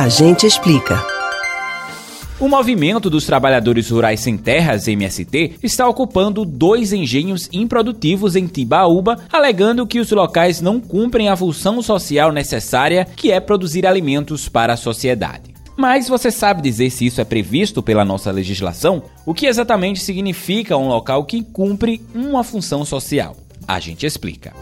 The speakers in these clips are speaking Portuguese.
A gente explica. O movimento dos trabalhadores rurais sem terras, MST, está ocupando dois engenhos improdutivos em Tibaúba, alegando que os locais não cumprem a função social necessária, que é produzir alimentos para a sociedade. Mas você sabe dizer se isso é previsto pela nossa legislação? O que exatamente significa um local que cumpre uma função social? A gente explica.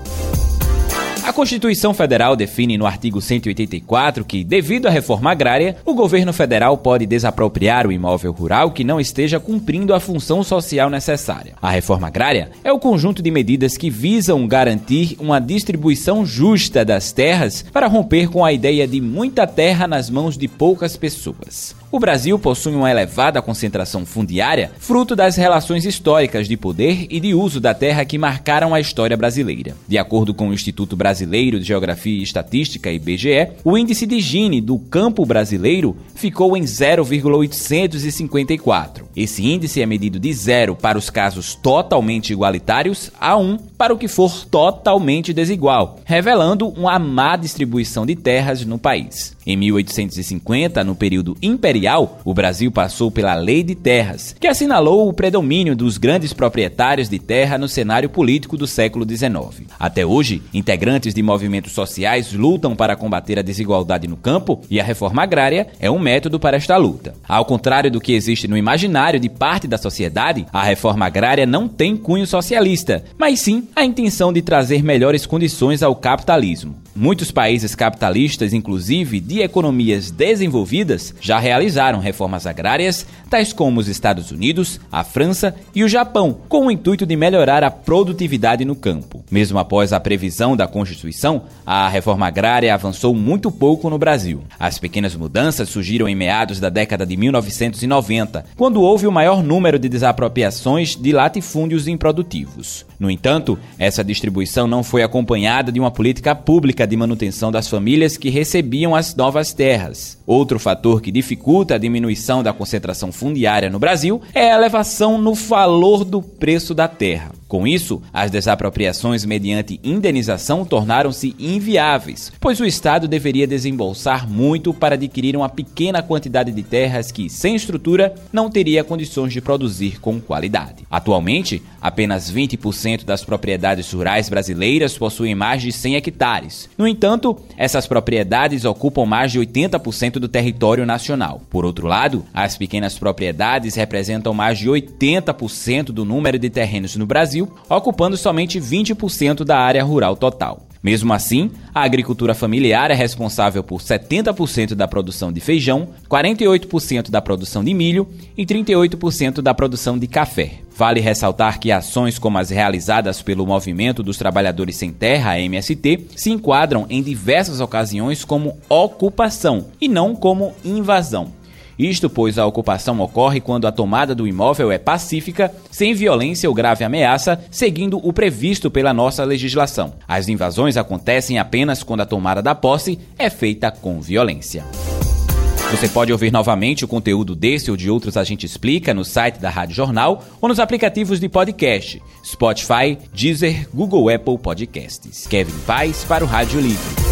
A Constituição Federal define no artigo 184 que, devido à reforma agrária, o governo federal pode desapropriar o imóvel rural que não esteja cumprindo a função social necessária. A reforma agrária é o conjunto de medidas que visam garantir uma distribuição justa das terras para romper com a ideia de muita terra nas mãos de poucas pessoas. O Brasil possui uma elevada concentração fundiária, fruto das relações históricas de poder e de uso da terra que marcaram a história brasileira. De acordo com o Instituto Brasileiro de Geografia e Estatística, IBGE, o índice de Gini do campo brasileiro ficou em 0,854. Esse índice é medido de 0 para os casos totalmente igualitários a 1 para o que for totalmente desigual, revelando uma má distribuição de terras no país. Em 1850, no período imperial, o Brasil passou pela Lei de Terras, que assinalou o predomínio dos grandes proprietários de terra no cenário político do século XIX. Até hoje, integrantes de movimentos sociais lutam para combater a desigualdade no campo e a reforma agrária é um método para esta luta. Ao contrário do que existe no imaginário de parte da sociedade, a reforma agrária não tem cunho socialista, mas sim a intenção de trazer melhores condições ao capitalismo. Muitos países capitalistas, inclusive de economias desenvolvidas, já realizaram reformas agrárias, tais como os Estados Unidos, a França e o Japão, com o intuito de melhorar a produtividade no campo. Mesmo após a previsão da Constituição, a reforma agrária avançou muito pouco no Brasil. As pequenas mudanças surgiram em meados da década de 1990, quando houve o maior número de desapropriações de latifúndios improdutivos. No entanto, essa distribuição não foi acompanhada de uma política pública de manutenção das famílias que recebiam as novas terras. Outro fator que dificulta a diminuição da concentração fundiária no Brasil é a elevação no valor do preço da terra. Com isso, as desapropriações mediante indenização tornaram-se inviáveis, pois o Estado deveria desembolsar muito para adquirir uma pequena quantidade de terras que, sem estrutura, não teria condições de produzir com qualidade. Atualmente, apenas 20% das propriedades rurais brasileiras possuem mais de 100 hectares. No entanto, essas propriedades ocupam mais de 80% do território nacional. Por outro lado, as pequenas propriedades representam mais de 80% do número de terrenos no Brasil Brasil, ocupando somente 20% da área rural total. Mesmo assim, a agricultura familiar é responsável por 70% da produção de feijão, 48% da produção de milho e 38% da produção de café. Vale ressaltar que ações como as realizadas pelo Movimento dos Trabalhadores Sem Terra, MST, se enquadram em diversas ocasiões como ocupação e não como invasão. Isto pois a ocupação ocorre quando a tomada do imóvel é pacífica, sem violência ou grave ameaça, seguindo o previsto pela nossa legislação. As invasões acontecem apenas quando a tomada da posse é feita com violência. Você pode ouvir novamente o conteúdo desse ou de outros A Gente Explica no site da Rádio Jornal ou nos aplicativos de podcast Spotify, Deezer, Google Apple Podcasts. Kevin Paz para o Rádio Livre.